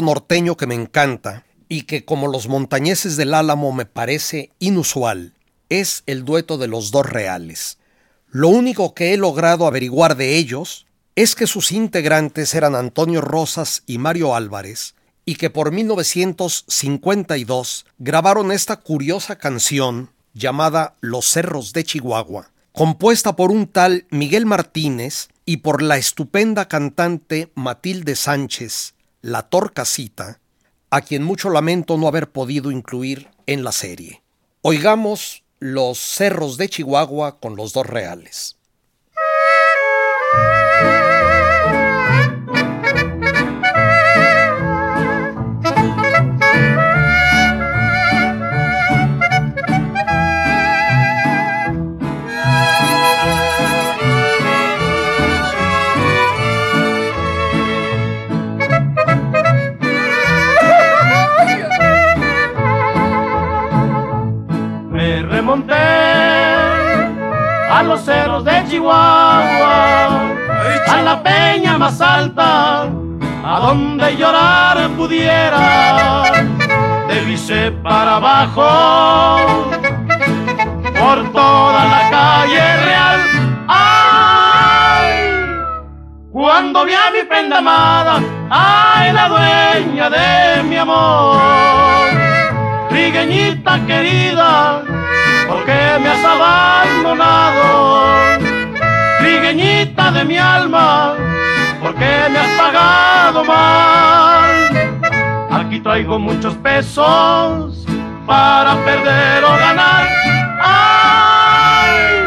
Norteño que me encanta y que como los montañeses del Álamo me parece inusual es el dueto de los dos reales. Lo único que he logrado averiguar de ellos es que sus integrantes eran Antonio Rosas y Mario Álvarez y que por 1952 grabaron esta curiosa canción llamada Los Cerros de Chihuahua, compuesta por un tal Miguel Martínez y por la estupenda cantante Matilde Sánchez, la Torcasita, a quien mucho lamento no haber podido incluir en la serie. Oigamos Los Cerros de Chihuahua con los dos reales. A los cerros de Chihuahua, a la peña más alta, a donde llorar pudiera, de Vice para abajo, por toda la calle real. ¡Ay! Cuando vi a mi prenda amada, ¡ay! La dueña de mi amor, trigueñita querida me has abandonado, trigueñita de mi alma, porque me has pagado mal. Aquí traigo muchos pesos para perder o ganar. ¡Ay!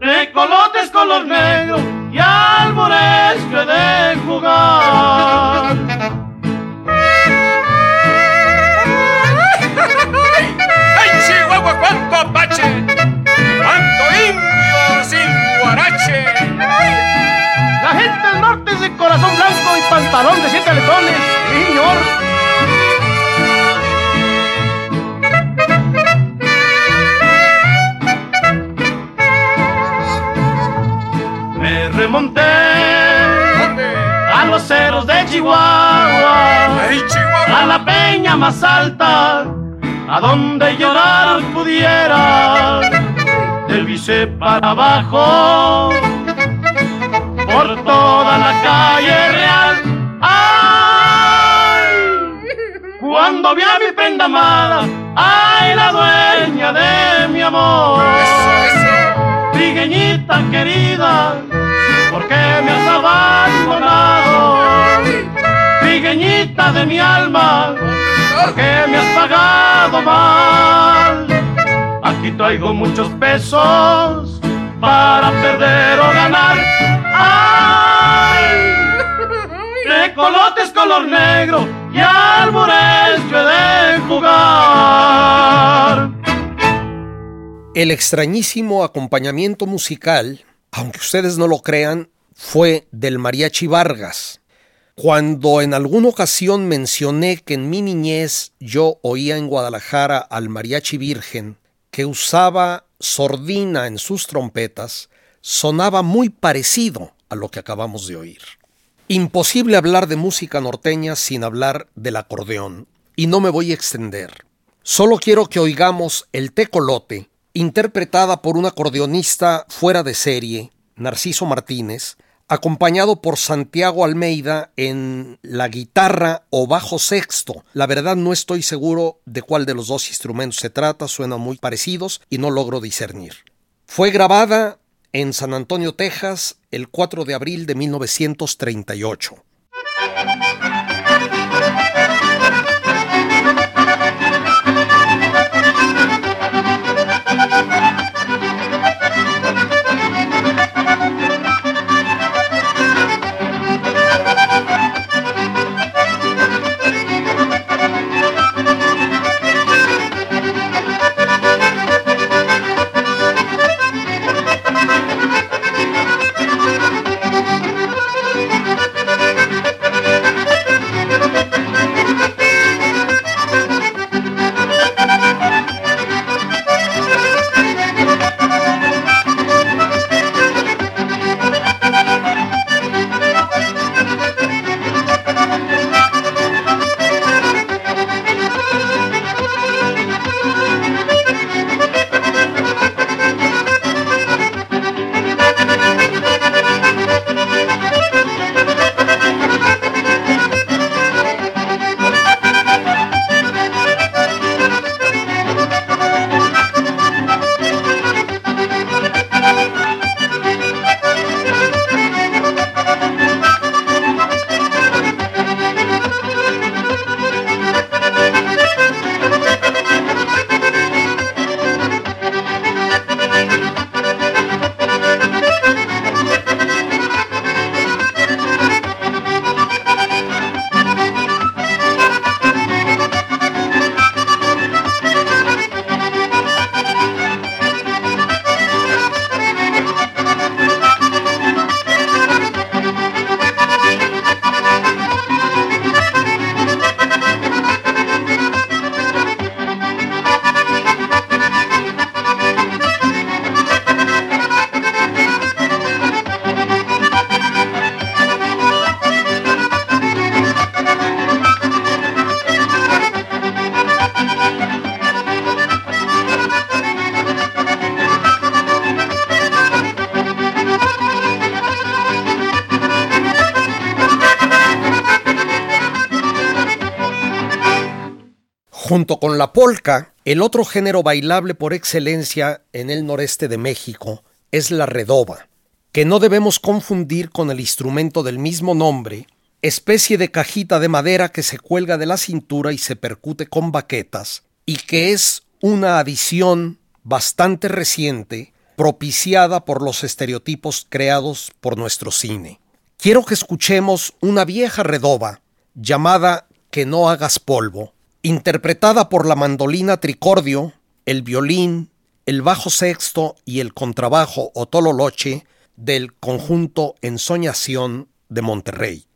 De colotes color negro y albores que de jugar. Pantalón de siete letones, señor. Me remonté a los cerros de Chihuahua, a la peña más alta, a donde llorar pudiera, del vice para abajo, por toda la calle Cuando vi a mi prenda amada, ¡ay, la dueña de mi amor! Trigueñita querida, ¿por qué me has abandonado? Trigueñita de mi alma, ¿por qué me has pagado mal? Aquí traigo muchos pesos para perder o ganar. ¡Ay! De colotes color negro y he de jugar. El extrañísimo acompañamiento musical, aunque ustedes no lo crean, fue del mariachi Vargas. Cuando en alguna ocasión mencioné que en mi niñez yo oía en Guadalajara al mariachi virgen, que usaba sordina en sus trompetas, sonaba muy parecido a lo que acabamos de oír. Imposible hablar de música norteña sin hablar del acordeón, y no me voy a extender. Solo quiero que oigamos el tecolote, interpretada por un acordeonista fuera de serie, Narciso Martínez, acompañado por Santiago Almeida en la guitarra o bajo sexto. La verdad no estoy seguro de cuál de los dos instrumentos se trata, suenan muy parecidos y no logro discernir. Fue grabada en San Antonio, Texas, el 4 de abril de 1938. El otro género bailable por excelencia en el noreste de México es la redoba, que no debemos confundir con el instrumento del mismo nombre, especie de cajita de madera que se cuelga de la cintura y se percute con baquetas, y que es una adición bastante reciente propiciada por los estereotipos creados por nuestro cine. Quiero que escuchemos una vieja redoba llamada Que no hagas polvo, interpretada por la mandolina tricordio, el violín, el bajo sexto y el contrabajo o tololoche del conjunto Ensoñación de Monterrey.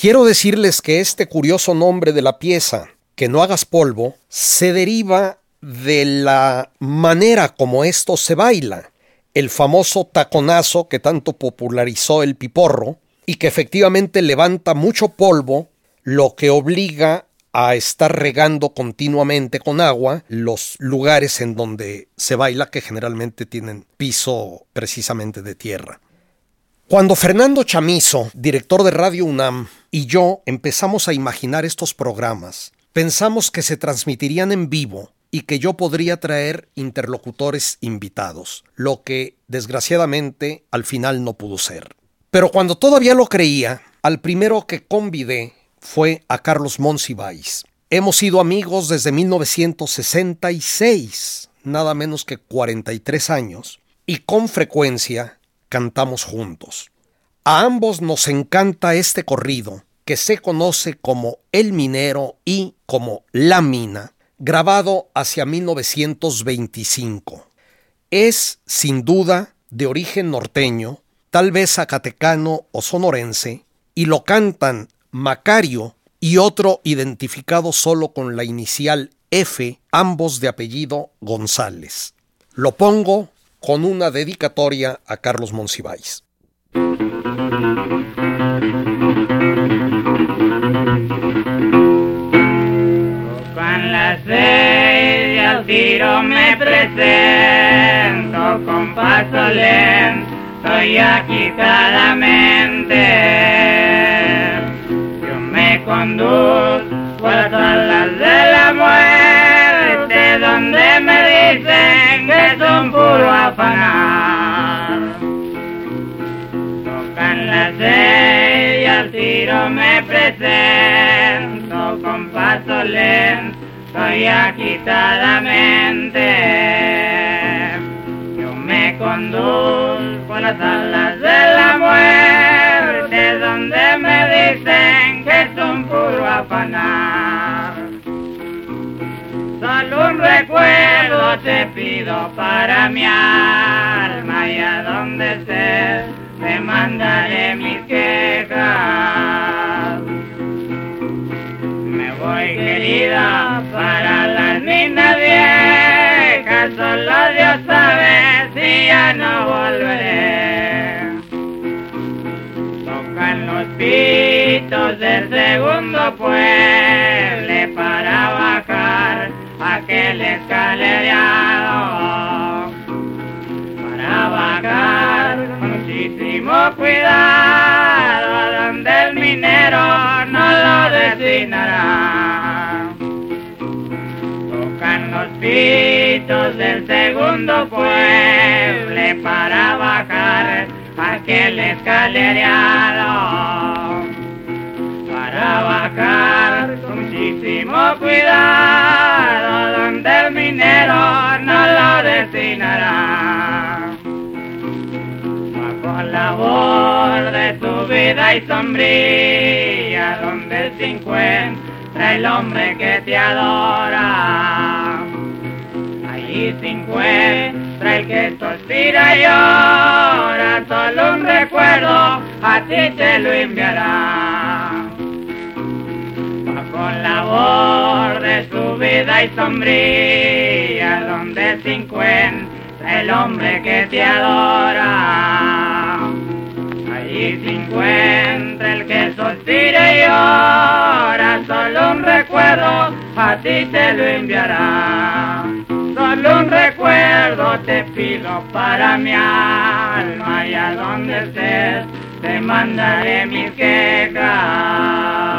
Quiero decirles que este curioso nombre de la pieza, que no hagas polvo, se deriva de la manera como esto se baila, el famoso taconazo que tanto popularizó el piporro y que efectivamente levanta mucho polvo, lo que obliga a estar regando continuamente con agua los lugares en donde se baila que generalmente tienen piso precisamente de tierra. Cuando Fernando Chamizo, director de Radio UNAM, y yo empezamos a imaginar estos programas, pensamos que se transmitirían en vivo y que yo podría traer interlocutores invitados, lo que desgraciadamente al final no pudo ser. Pero cuando todavía lo creía, al primero que convidé fue a Carlos Monsiváis. Hemos sido amigos desde 1966, nada menos que 43 años, y con frecuencia cantamos juntos. A ambos nos encanta este corrido, que se conoce como El Minero y como La Mina, grabado hacia 1925. Es, sin duda, de origen norteño, tal vez zacatecano o sonorense, y lo cantan Macario y otro identificado solo con la inicial F, ambos de apellido González. Lo pongo con una dedicatoria a Carlos Monsiváis. seis al tiro me presento con paso lento y agitadamente. Yo me conduzco a las de la muerte donde puro afanar. Tocan las seis y al tiro me presento con paso lento soy agitadamente. Yo me conduzco a las alas de la muerte, donde me dicen que es un puro afanar. Solo un recuerdo te pido para mi alma y a donde estés te mandaré mis quejas voy querida para las minas viejas, solo Dios sabe si ya no volveré. Tocan los pitos del segundo pueblo para bajar aquel escalereado. Para con muchísimo cuidado donde el minero no lo destinará. Tocan los pitos del segundo pueblo para bajar aquel escalereado. Para bajar con muchísimo cuidado donde el minero no lo destinará labor de tu vida y sombría, donde se encuentra el hombre que te adora. Allí se encuentra el que suspira y llora, solo un recuerdo a ti te lo enviará. Labor de su vida y sombría, donde se encuentra el hombre que te adora. Allí se encuentra el que suspira y llora, solo un recuerdo a ti te lo enviará. Solo un recuerdo te pido para mi alma y a donde estés te mandaré mis quejas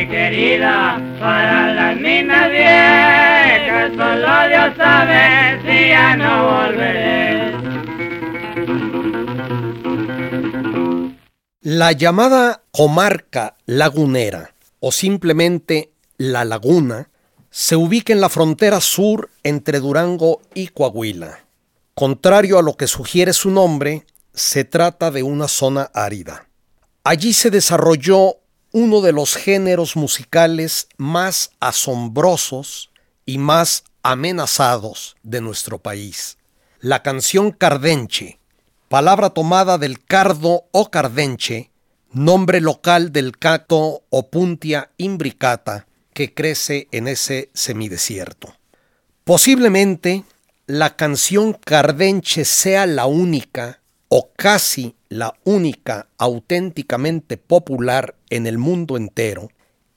querida para las minas viejas, Dios sabe si ya no volveré. La llamada comarca lagunera o simplemente la laguna se ubica en la frontera sur entre Durango y Coahuila. Contrario a lo que sugiere su nombre, se trata de una zona árida. Allí se desarrolló uno de los géneros musicales más asombrosos y más amenazados de nuestro país. La canción cardenche, palabra tomada del cardo o cardenche, nombre local del cacto Opuntia imbricata que crece en ese semidesierto. Posiblemente la canción cardenche sea la única o casi la única auténticamente popular en el mundo entero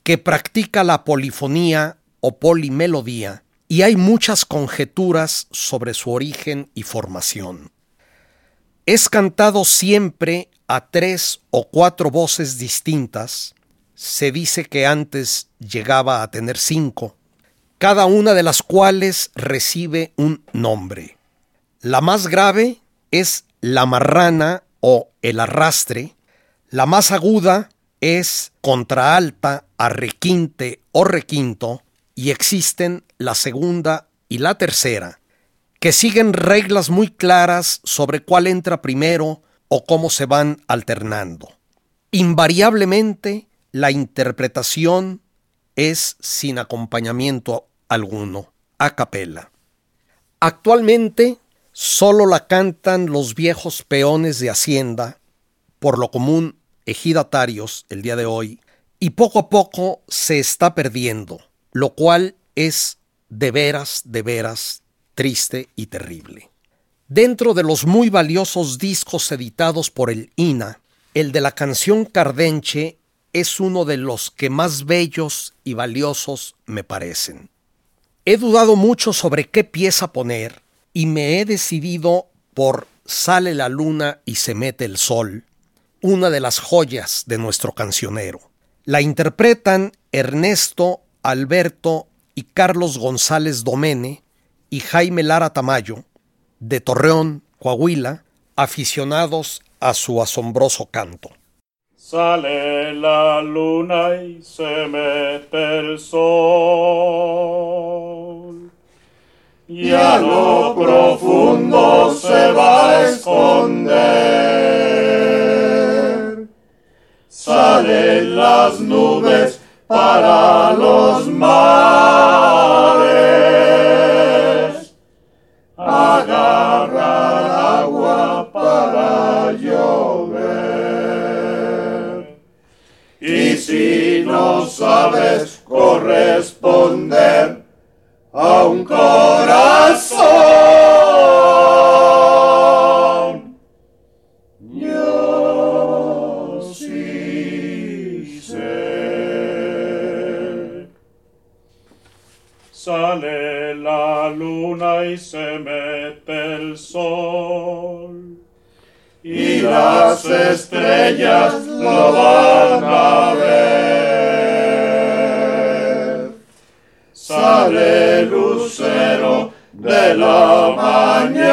que practica la polifonía o polimelodía y hay muchas conjeturas sobre su origen y formación. Es cantado siempre a tres o cuatro voces distintas, se dice que antes llegaba a tener cinco, cada una de las cuales recibe un nombre. La más grave es la marrana o el arrastre, la más aguda es contraalta, arrequinte o requinto, y existen la segunda y la tercera, que siguen reglas muy claras sobre cuál entra primero o cómo se van alternando. Invariablemente, la interpretación es sin acompañamiento alguno, a capela. Actualmente solo la cantan los viejos peones de Hacienda, por lo común ejidatarios el día de hoy, y poco a poco se está perdiendo, lo cual es de veras, de veras triste y terrible. Dentro de los muy valiosos discos editados por el INA, el de la canción Cardenche es uno de los que más bellos y valiosos me parecen. He dudado mucho sobre qué pieza poner y me he decidido por Sale la luna y se mete el sol, una de las joyas de nuestro cancionero. La interpretan Ernesto, Alberto y Carlos González Domene y Jaime Lara Tamayo, de Torreón, Coahuila, aficionados a su asombroso canto. Sale la luna y se mete el sol. Y a lo profundo se va a esconder. Salen las nubes para los mares. Agarrar agua para llover. Y si no sabes corresponder a un corazón, yo sí sé. Sale la luna y se mete el sol y las estrellas lo van a ver. Sale lucero de la mañana.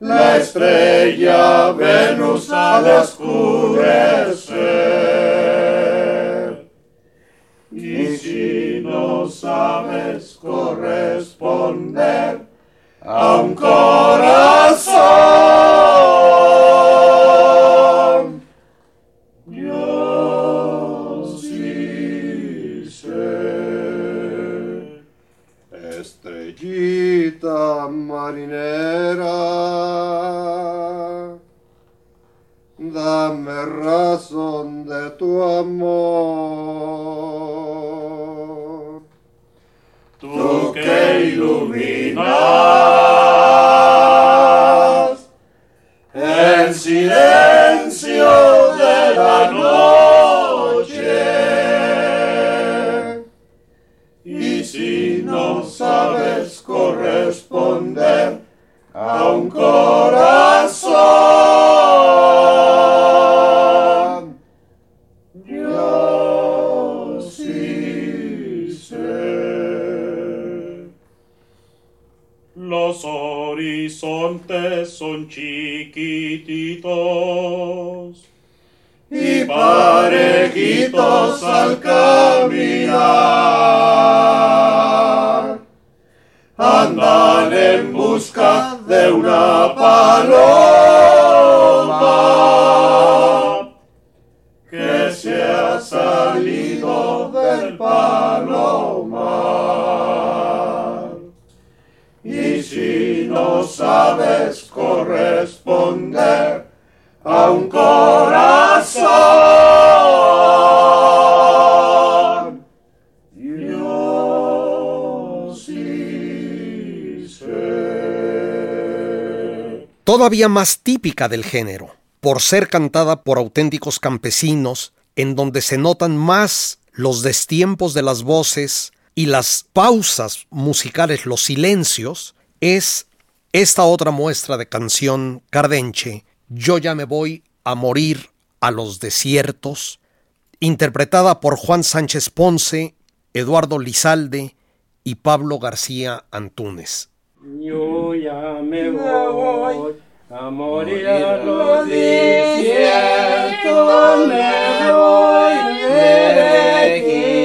La estrella Venus al oscurecer. Y si no sabes corresponder, a un corazón. Marinera, dame razón de tu amor. Tú que iluminas el silencio de la noche. Corazón, sí. Los horizontes son chiquititos y parejitos al caminar. de una paloma que se ha salido del palomar. Y si no sabes corresponder a un corazón, todavía más típica del género, por ser cantada por auténticos campesinos, en donde se notan más los destiempos de las voces y las pausas musicales, los silencios, es esta otra muestra de canción cardenche, Yo ya me voy a morir a los desiertos, interpretada por Juan Sánchez Ponce, Eduardo Lizalde y Pablo García Antúnez. Yo ya me voy a morir a los desiertos, me voy elegido.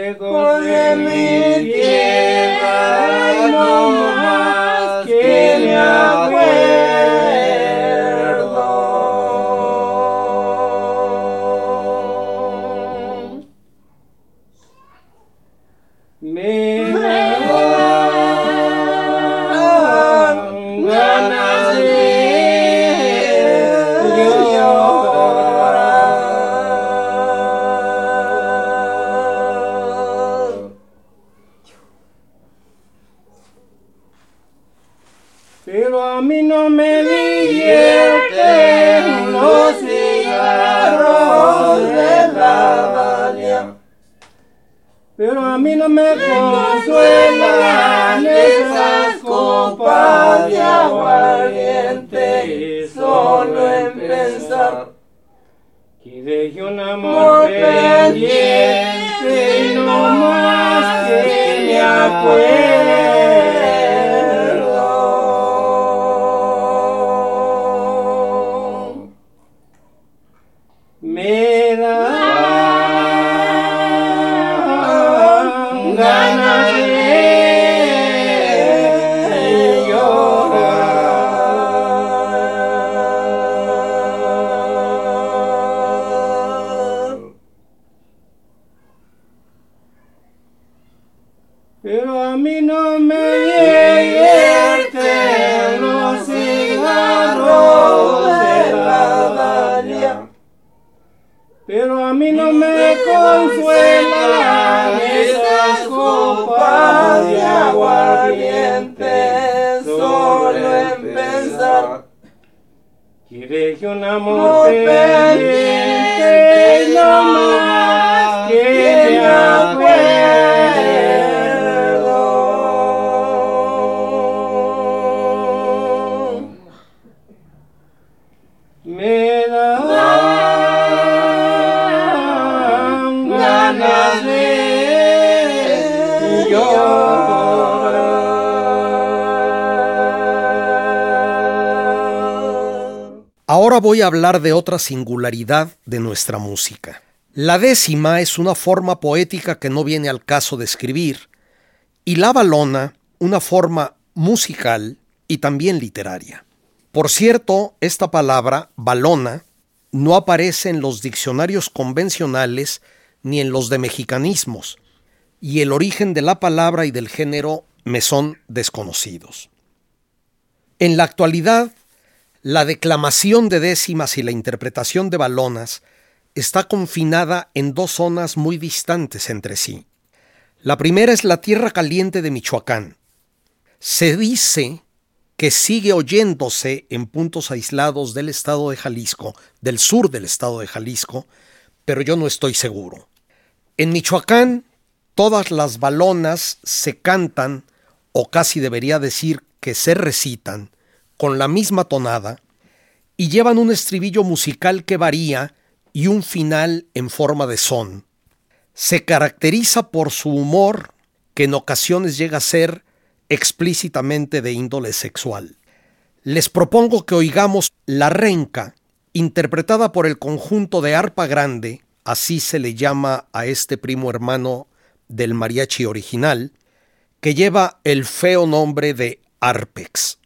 Lejos de mi tierra, no más que me acuerdo. Ahora voy a hablar de otra singularidad de nuestra música. La décima es una forma poética que no viene al caso de escribir, y la balona una forma musical y también literaria. Por cierto, esta palabra, balona, no aparece en los diccionarios convencionales ni en los de mexicanismos, y el origen de la palabra y del género me son desconocidos. En la actualidad, la declamación de décimas y la interpretación de balonas está confinada en dos zonas muy distantes entre sí. La primera es la tierra caliente de Michoacán. Se dice que sigue oyéndose en puntos aislados del estado de Jalisco, del sur del estado de Jalisco, pero yo no estoy seguro. En Michoacán, todas las balonas se cantan, o casi debería decir que se recitan, con la misma tonada, y llevan un estribillo musical que varía y un final en forma de son. Se caracteriza por su humor, que en ocasiones llega a ser explícitamente de índole sexual. Les propongo que oigamos La Renca, interpretada por el conjunto de Arpa Grande, así se le llama a este primo hermano del mariachi original, que lleva el feo nombre de Arpex.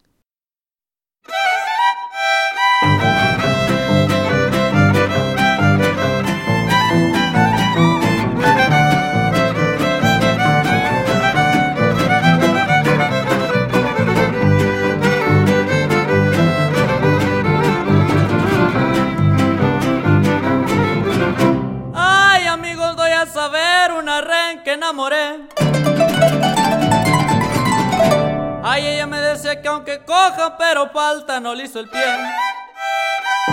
Ay amigos doy a saber una ren que enamoré. Ay, ella me decía que aunque coja, pero falta, no le hizo el pie. Ay,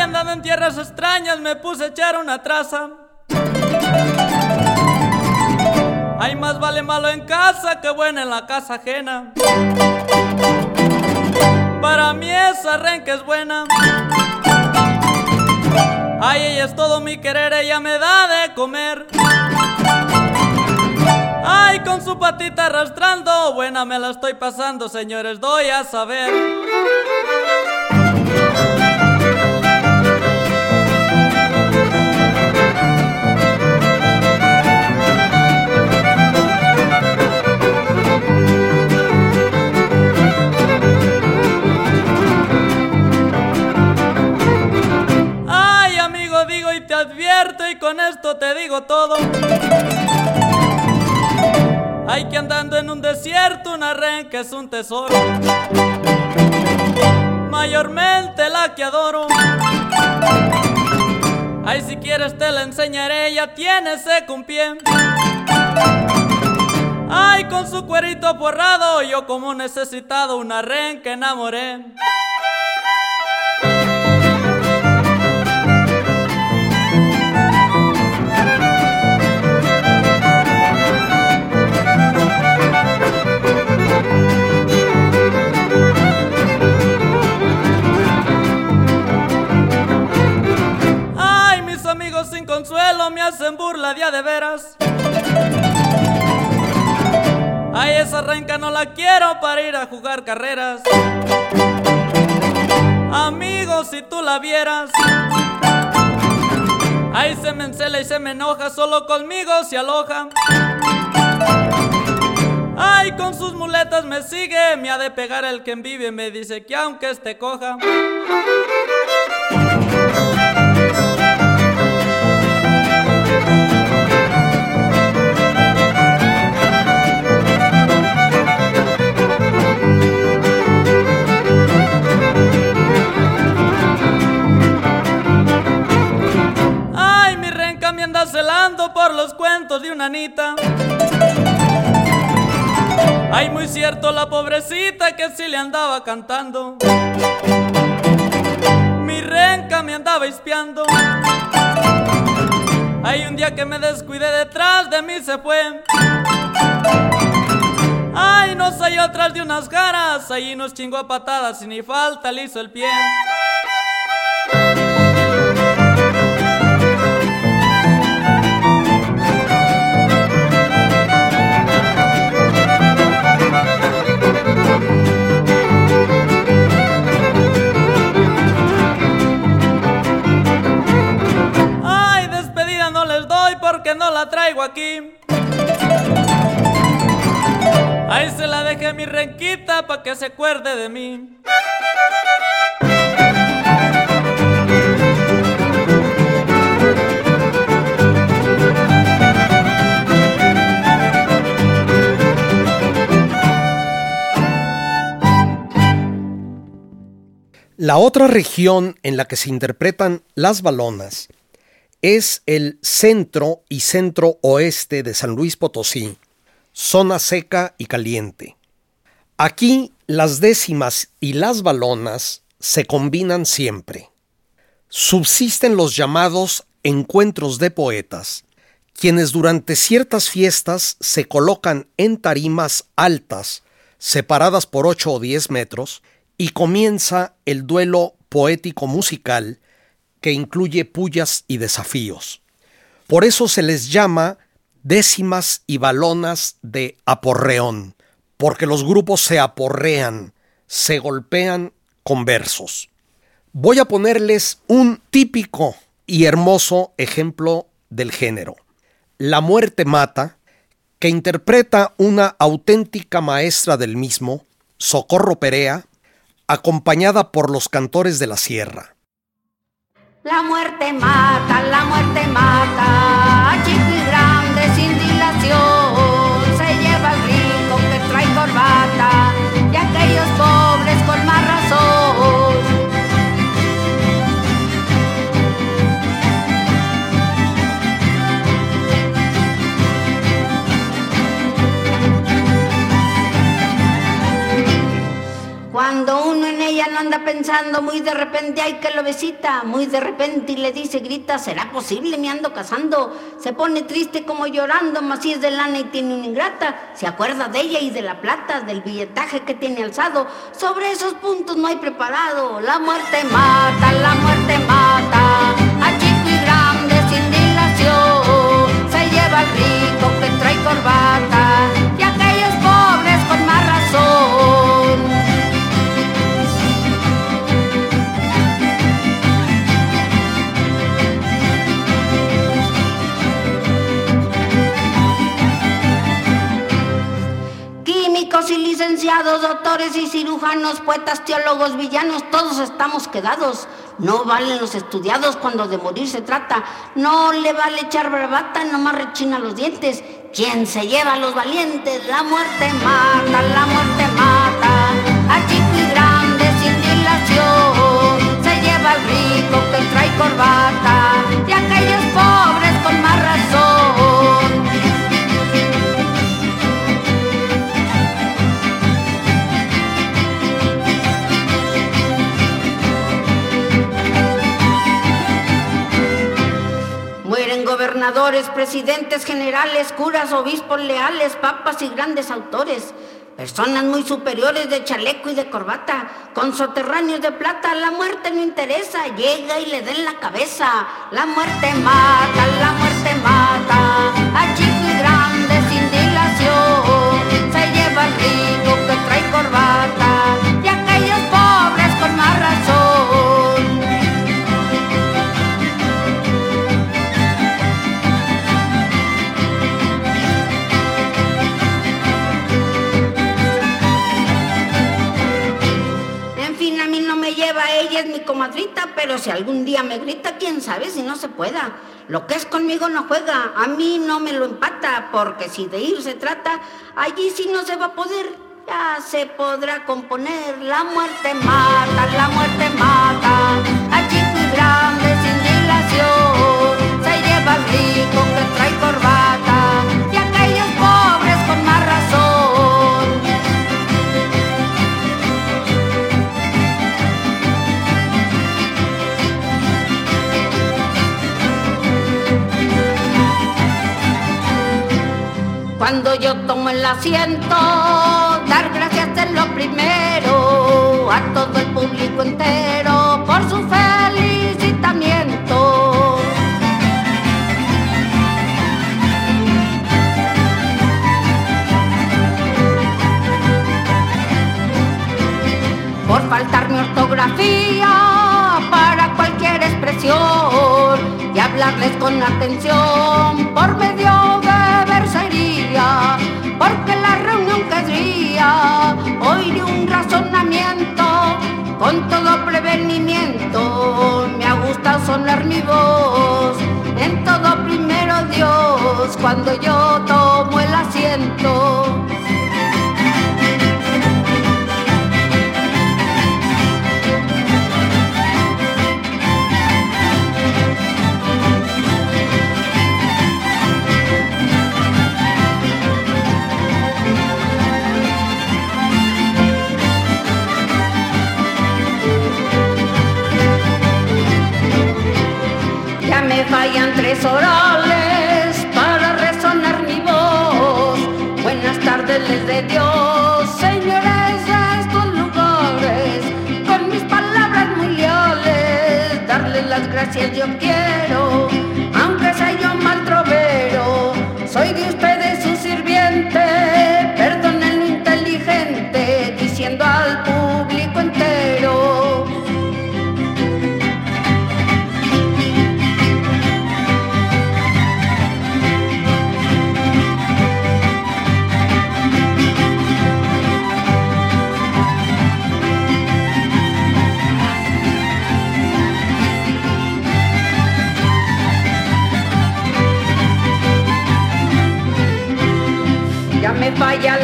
andando en tierras extrañas me puse a echar una traza. Ay, más vale malo en casa que bueno en la casa ajena. Para mí esa renca es buena. Ay, ella es todo mi querer, ella me da de comer. Ay, con su patita arrastrando, buena me la estoy pasando, señores, doy a saber. Con esto te digo todo. Hay que andando en un desierto, una renca es un tesoro. Mayormente la que adoro. Ay, si quieres te la enseñaré, ya tiene seco pie. Ay, con su cuerito forrado, yo como necesitado una renca enamoré. Carreras. Amigos, si tú la vieras. Ay, se me encela y se me enoja, solo conmigo se aloja. Ay, con sus muletas me sigue, me ha de pegar el que envive, me dice que aunque esté coja. Celando por los cuentos de una anita. Ay, muy cierto la pobrecita que sí le andaba cantando. Mi renca me andaba espiando. Ay, un día que me descuidé detrás de mí se fue. Ay, no salió atrás de unas caras, ahí nos chingó a patadas y ni falta le hizo el pie. Porque no la traigo aquí. Ahí se la dejé mi renquita pa' que se acuerde de mí. La otra región en la que se interpretan las balonas es el centro y centro oeste de San Luis Potosí, zona seca y caliente. Aquí las décimas y las balonas se combinan siempre. Subsisten los llamados encuentros de poetas, quienes durante ciertas fiestas se colocan en tarimas altas, separadas por 8 o 10 metros, y comienza el duelo poético musical que incluye pullas y desafíos. Por eso se les llama décimas y balonas de aporreón, porque los grupos se aporrean, se golpean con versos. Voy a ponerles un típico y hermoso ejemplo del género. La muerte mata, que interpreta una auténtica maestra del mismo, Socorro Perea, acompañada por los cantores de la sierra. La muerte mata, la muerte mata, anda pensando, muy de repente hay que lo besita, muy de repente y le dice, grita, ¿será posible? Me ando casando. Se pone triste como llorando, mas si es de lana y tiene una ingrata. Se acuerda de ella y de la plata, del billetaje que tiene alzado. Sobre esos puntos no hay preparado. La muerte mata, la muerte mata. A chico y grande sin dilación. Se lleva al rico que trae corbata. Químicos y licenciados, doctores y cirujanos, poetas, teólogos, villanos, todos estamos quedados. No valen los estudiados cuando de morir se trata. No le vale echar bravata, nomás rechina los dientes. ¿Quién se lleva a los valientes? La muerte mata, la muerte mata. A chico y grande sin dilación. Se lleva al rico que trae corbata. Gobernadores, presidentes, generales, curas, obispos leales, papas y grandes autores. Personas muy superiores de chaleco y de corbata, con soterráneos de plata, la muerte no interesa, llega y le den la cabeza. La muerte mata, la muerte mata, a chico y grande sin dilación. Se lleva al rico que trae corbata, comadrita, pero si algún día me grita, quién sabe si no se pueda. Lo que es conmigo no juega, a mí no me lo empata, porque si de ir se trata, allí sí no se va a poder. Ya se podrá componer, la muerte mata, la muerte mata, a chico y grande sin se lleva Cuando yo tomo el asiento, dar gracias es lo primero a todo el público entero por su felicitamiento. Por faltarme ortografía para cualquier expresión y hablarles con atención por medio de porque la reunión que es día hoy de un razonamiento con todo prevenimiento. Me ha gustado sonar mi voz en todo primero Dios cuando yo tomo el asiento. Tres orales para resonar mi voz. Buenas tardes les de Dios, señores de estos lugares. Con mis palabras muy leales, darles las gracias yo quiero.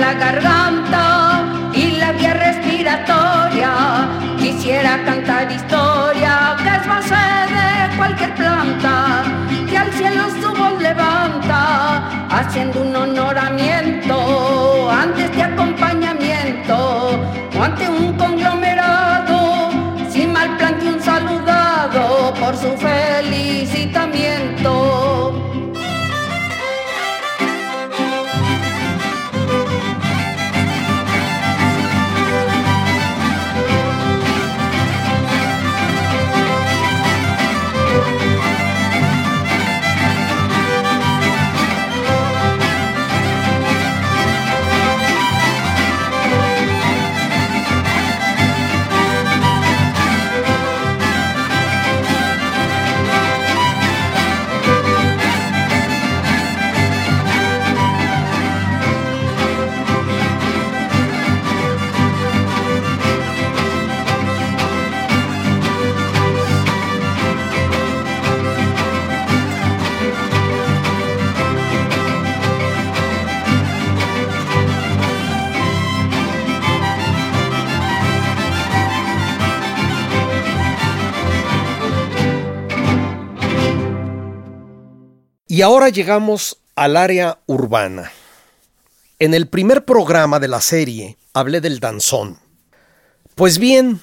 la garganta y la vía respiratoria. Quisiera cantar historia que es de cualquier planta, que al cielo su voz levanta, haciendo un honoramiento antes de este acompañamiento o ante un conglomerado. Sin mal plante un saludado por su felicitamiento. Y ahora llegamos al área urbana. En el primer programa de la serie hablé del danzón. Pues bien,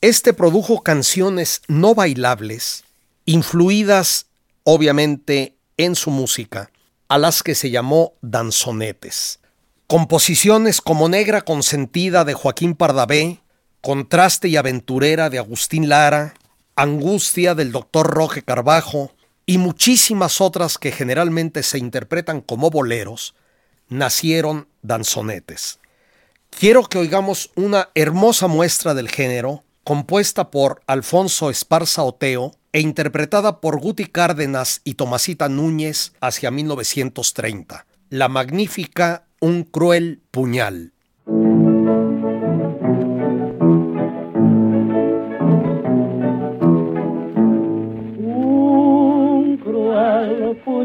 este produjo canciones no bailables, influidas obviamente en su música, a las que se llamó danzonetes. Composiciones como Negra Consentida de Joaquín Pardavé, Contraste y Aventurera de Agustín Lara, Angustia del Dr. Roge Carbajo y muchísimas otras que generalmente se interpretan como boleros, nacieron danzonetes. Quiero que oigamos una hermosa muestra del género, compuesta por Alfonso Esparza Oteo e interpretada por Guti Cárdenas y Tomasita Núñez hacia 1930, la magnífica Un cruel puñal.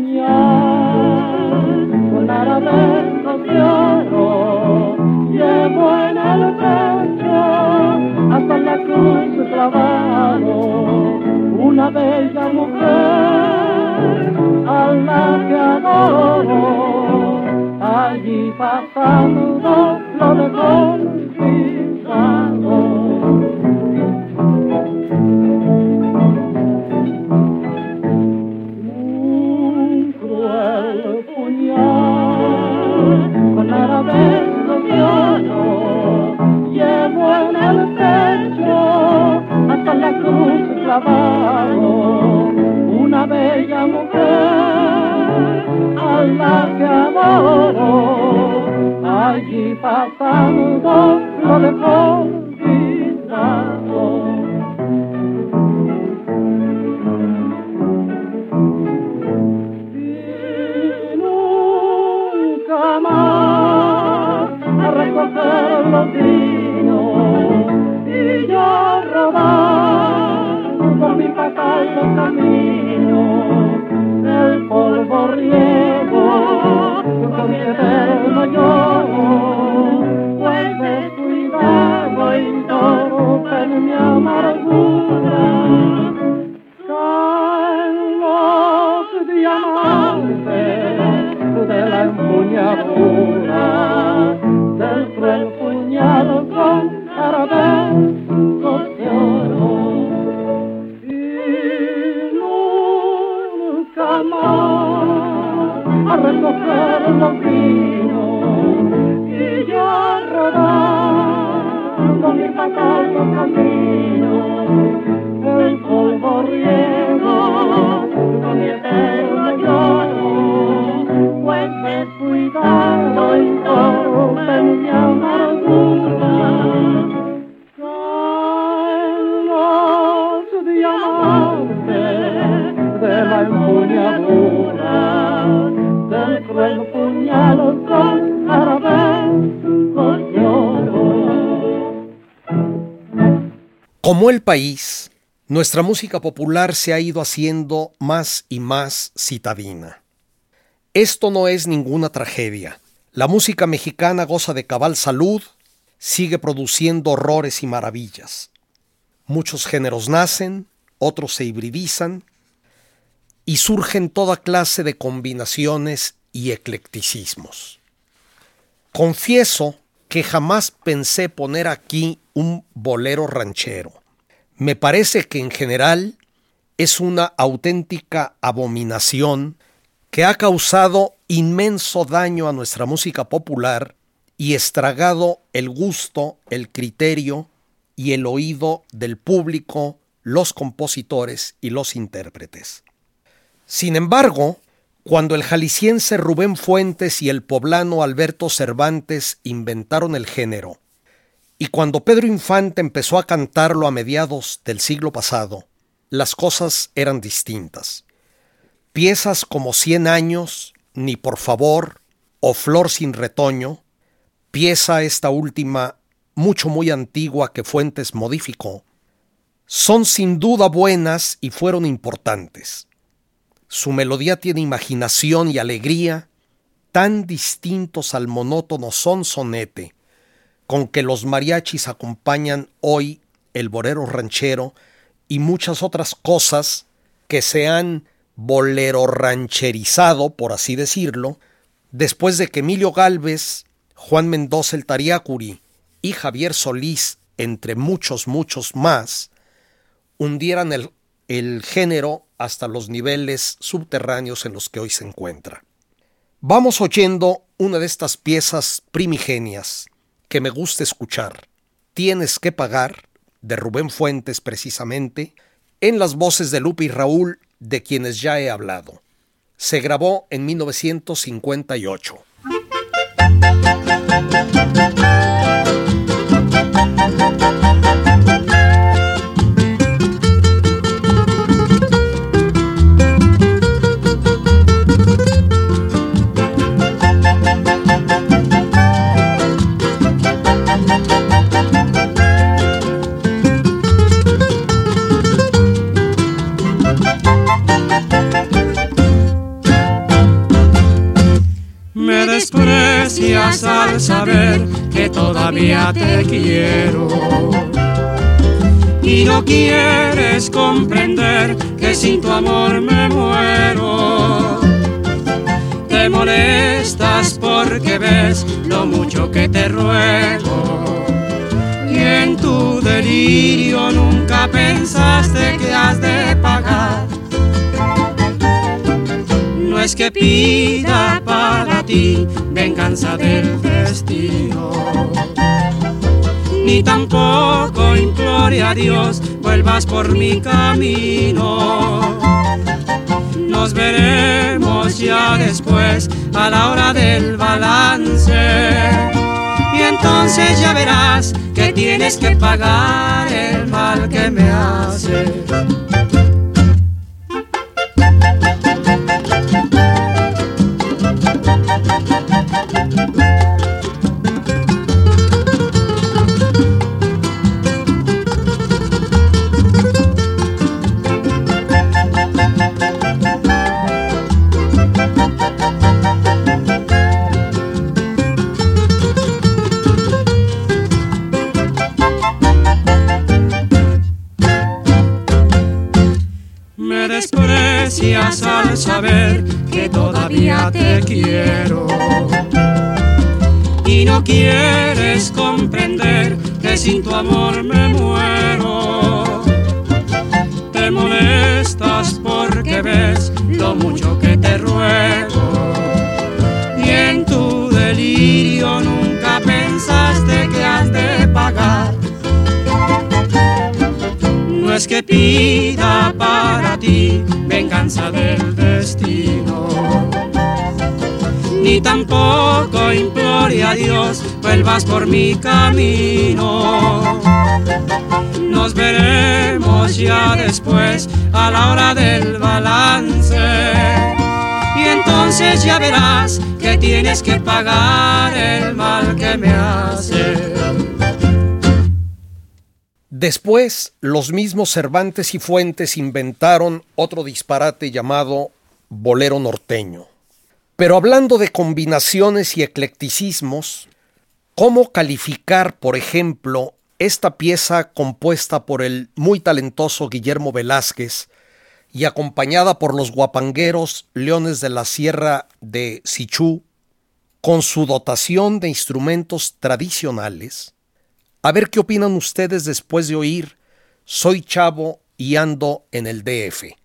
Puñal con arabescos de oro llevo en el pecho hasta la cruz clavado una bella mujer a la que adoro allí pasando lo dejó pisado Como el país, nuestra música popular se ha ido haciendo más y más citadina. Esto no es ninguna tragedia. La música mexicana goza de cabal salud, sigue produciendo horrores y maravillas. Muchos géneros nacen, otros se hibridizan y surgen toda clase de combinaciones y eclecticismos. Confieso que jamás pensé poner aquí un bolero ranchero. Me parece que en general es una auténtica abominación que ha causado inmenso daño a nuestra música popular y estragado el gusto, el criterio y el oído del público, los compositores y los intérpretes. Sin embargo, cuando el jalisciense Rubén Fuentes y el poblano Alberto Cervantes inventaron el género, y cuando Pedro Infante empezó a cantarlo a mediados del siglo pasado, las cosas eran distintas. Piezas como Cien años, Ni por favor o Flor sin retoño, pieza esta última mucho muy antigua que Fuentes modificó, son sin duda buenas y fueron importantes. Su melodía tiene imaginación y alegría, tan distintos al monótono son sonete, con que los mariachis acompañan hoy el borero ranchero y muchas otras cosas que se han bolero rancherizado, por así decirlo, después de que Emilio Galvez, Juan Mendoza el Tariacuri y Javier Solís, entre muchos, muchos más, hundieran el género hasta los niveles subterráneos en los que hoy se encuentra. Vamos oyendo una de estas piezas primigenias que me gusta escuchar. Tienes que pagar, de Rubén Fuentes precisamente, en las voces de Lupe y Raúl, de quienes ya he hablado. Se grabó en 1958. Desprecias al saber que todavía te quiero. Y no quieres comprender que sin tu amor me muero. Te molestas porque ves lo mucho que te ruego. Y en tu delirio nunca pensaste que has de pagar es que pida para ti venganza del destino, ni tampoco implore a Dios vuelvas por mi camino. Nos veremos ya después a la hora del balance. Y entonces ya verás que tienes que pagar el mal que me haces. Te quiero. Y no quieres comprender que sin tu amor me muero. Te molestas porque ves lo mucho que te ruego. Y en tu delirio nunca pensaste que has de pagar. No es que pida para ti venganza del ni tampoco implore a Dios vuelvas por mi camino. Nos veremos ya después a la hora del balance. Y entonces ya verás que tienes que pagar el mal que me hace. Después, los mismos Cervantes y Fuentes inventaron otro disparate llamado bolero norteño. Pero hablando de combinaciones y eclecticismos, ¿cómo calificar, por ejemplo, esta pieza compuesta por el muy talentoso Guillermo Velázquez y acompañada por los guapangueros Leones de la Sierra de Sichú, con su dotación de instrumentos tradicionales? A ver qué opinan ustedes después de oír Soy chavo y ando en el DF.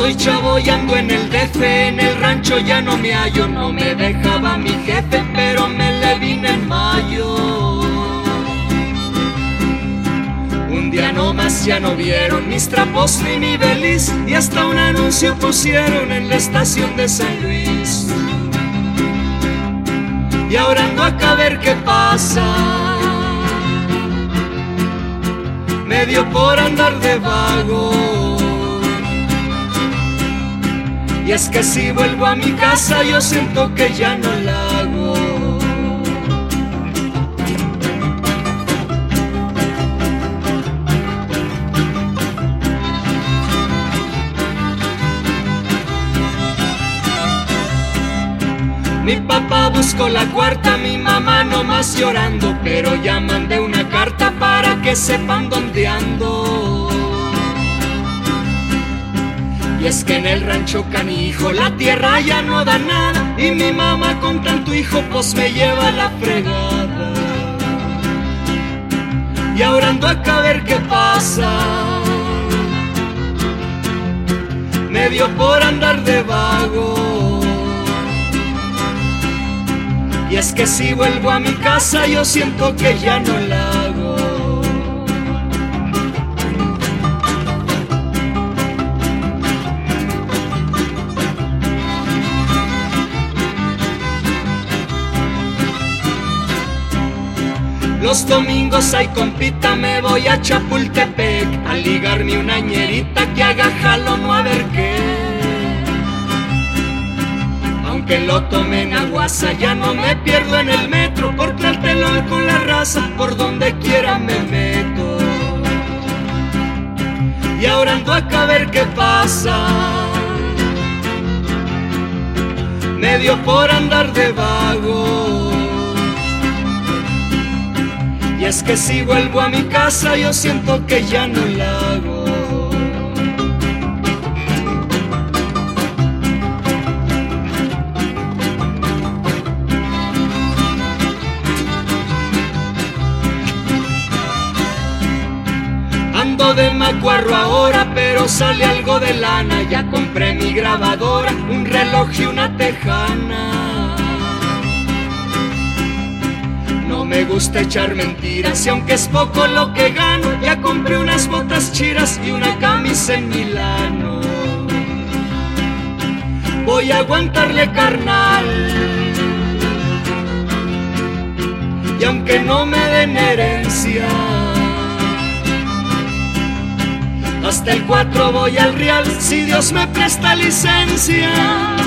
Soy chavo y en el DF, en el rancho ya no me hallo, no me dejaba mi jefe, pero me le vine en mayo. Un día nomás ya no vieron mis trapos ni mi beliz y hasta un anuncio pusieron en la estación de San Luis. Y ahora ando acá a ver qué pasa. Me dio por andar de vago. Y es que si vuelvo a mi casa yo siento que ya no la hago. Mi papá buscó la cuarta, mi mamá nomás llorando, pero ya mandé una carta para que sepan dónde ando. Y es que en el rancho canijo la tierra ya no da nada y mi mamá con tanto hijo pues me lleva la fregada. Y ahora ando acá a ver qué pasa. Me dio por andar de vago. Y es que si vuelvo a mi casa yo siento que ya no la Los domingos hay compita, me voy a Chapultepec a ligarme una ñerita que haga jalo no a ver qué. Aunque lo tome en aguasa, ya no me pierdo en el metro por tratelo con la raza, por donde quiera me meto. Y ahora ando acá a ver qué pasa. Me dio por andar de vago. Y es que si vuelvo a mi casa yo siento que ya no la hago. Ando de macuarro ahora, pero sale algo de lana. Ya compré mi grabadora, un reloj y una tejana. No me gusta echar mentiras y aunque es poco lo que gano, ya compré unas botas chiras y una camisa en Milano. Voy a aguantarle carnal. Y aunque no me den herencia, hasta el 4 voy al real si Dios me presta licencia.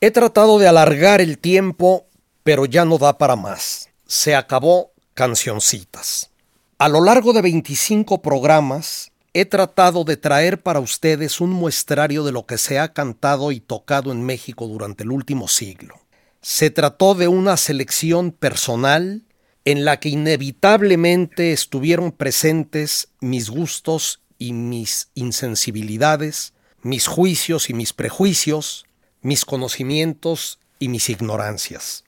He tratado de alargar el tiempo, pero ya no da para más. Se acabó Cancioncitas. A lo largo de 25 programas, he tratado de traer para ustedes un muestrario de lo que se ha cantado y tocado en México durante el último siglo. Se trató de una selección personal en la que inevitablemente estuvieron presentes mis gustos y mis insensibilidades, mis juicios y mis prejuicios, mis conocimientos y mis ignorancias.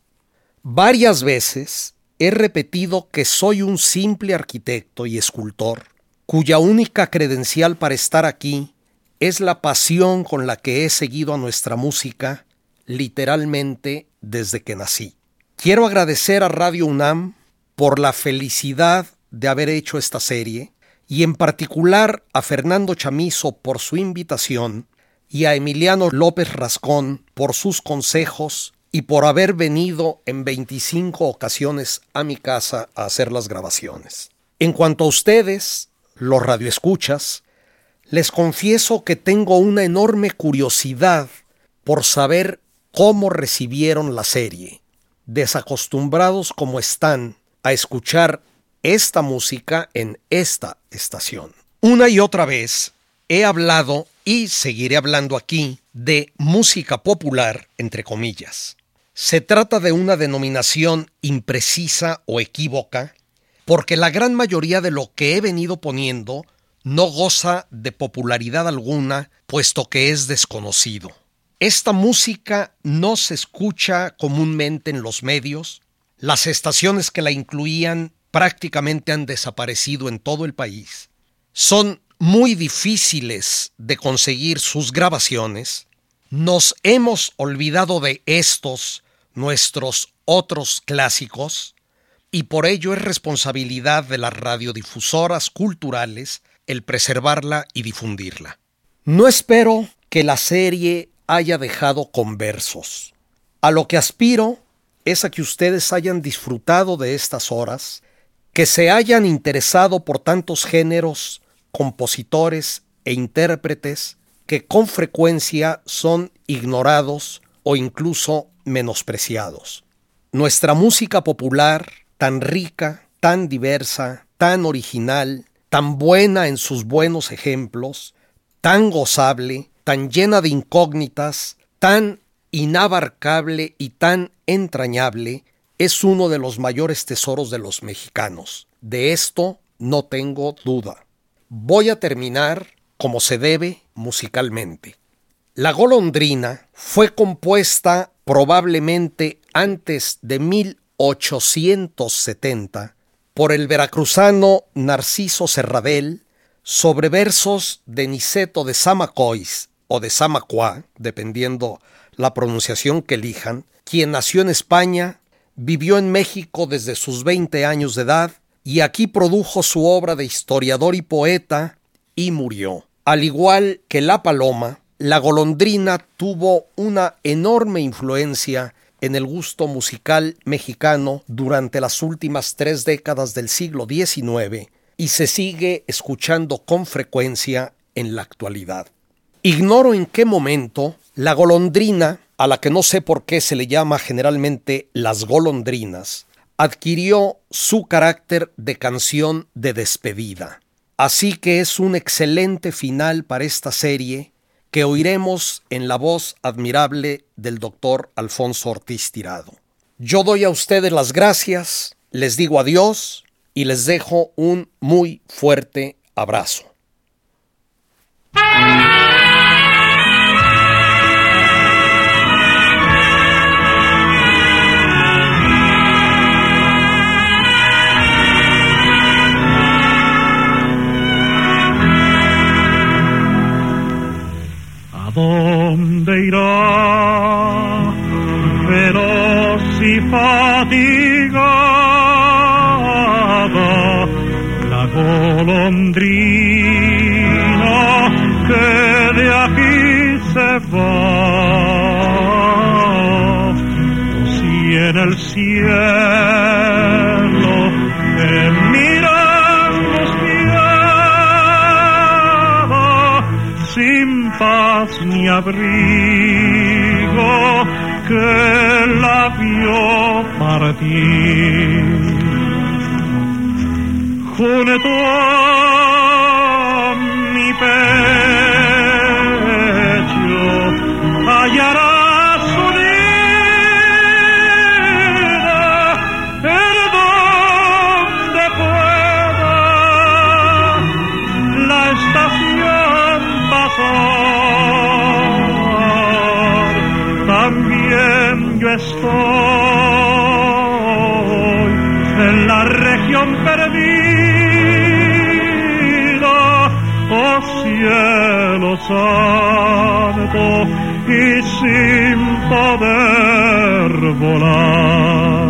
Varias veces he repetido que soy un simple arquitecto y escultor, cuya única credencial para estar aquí es la pasión con la que he seguido a nuestra música literalmente desde que nací. Quiero agradecer a Radio UNAM por la felicidad de haber hecho esta serie y en particular a Fernando Chamizo por su invitación y a Emiliano López Rascón por sus consejos y por haber venido en 25 ocasiones a mi casa a hacer las grabaciones. En cuanto a ustedes, los radioescuchas, les confieso que tengo una enorme curiosidad por saber cómo recibieron la serie, desacostumbrados como están a escuchar esta música en esta estación. Una y otra vez he hablado y seguiré hablando aquí de música popular, entre comillas. Se trata de una denominación imprecisa o equívoca, porque la gran mayoría de lo que he venido poniendo no goza de popularidad alguna, puesto que es desconocido. Esta música no se escucha comúnmente en los medios, las estaciones que la incluían prácticamente han desaparecido en todo el país. Son muy difíciles de conseguir sus grabaciones, nos hemos olvidado de estos, nuestros otros clásicos, y por ello es responsabilidad de las radiodifusoras culturales el preservarla y difundirla. No espero que la serie haya dejado conversos. A lo que aspiro es a que ustedes hayan disfrutado de estas horas, que se hayan interesado por tantos géneros compositores e intérpretes que con frecuencia son ignorados o incluso menospreciados. Nuestra música popular, tan rica, tan diversa, tan original, tan buena en sus buenos ejemplos, tan gozable, tan llena de incógnitas, tan inabarcable y tan entrañable, es uno de los mayores tesoros de los mexicanos. De esto no tengo duda. Voy a terminar como se debe musicalmente. La golondrina fue compuesta probablemente antes de 1870 por el veracruzano Narciso Serradel sobre versos de Niceto de Samacois o de Samacua, dependiendo la pronunciación que elijan, quien nació en España, vivió en México desde sus 20 años de edad y aquí produjo su obra de historiador y poeta y murió. Al igual que la paloma, la golondrina tuvo una enorme influencia en el gusto musical mexicano durante las últimas tres décadas del siglo XIX y se sigue escuchando con frecuencia en la actualidad. Ignoro en qué momento la golondrina, a la que no sé por qué se le llama generalmente las golondrinas, adquirió su carácter de canción de despedida. Así que es un excelente final para esta serie que oiremos en la voz admirable del doctor Alfonso Ortiz Tirado. Yo doy a ustedes las gracias, les digo adiós y les dejo un muy fuerte abrazo. Dónde irá? Veloz y fatigada la golondrina que de aquí se va. O si en el cielo φάσνη αβρίγω και λαβιό παρατή. Χούνε το cielo santo, y sin poder volar.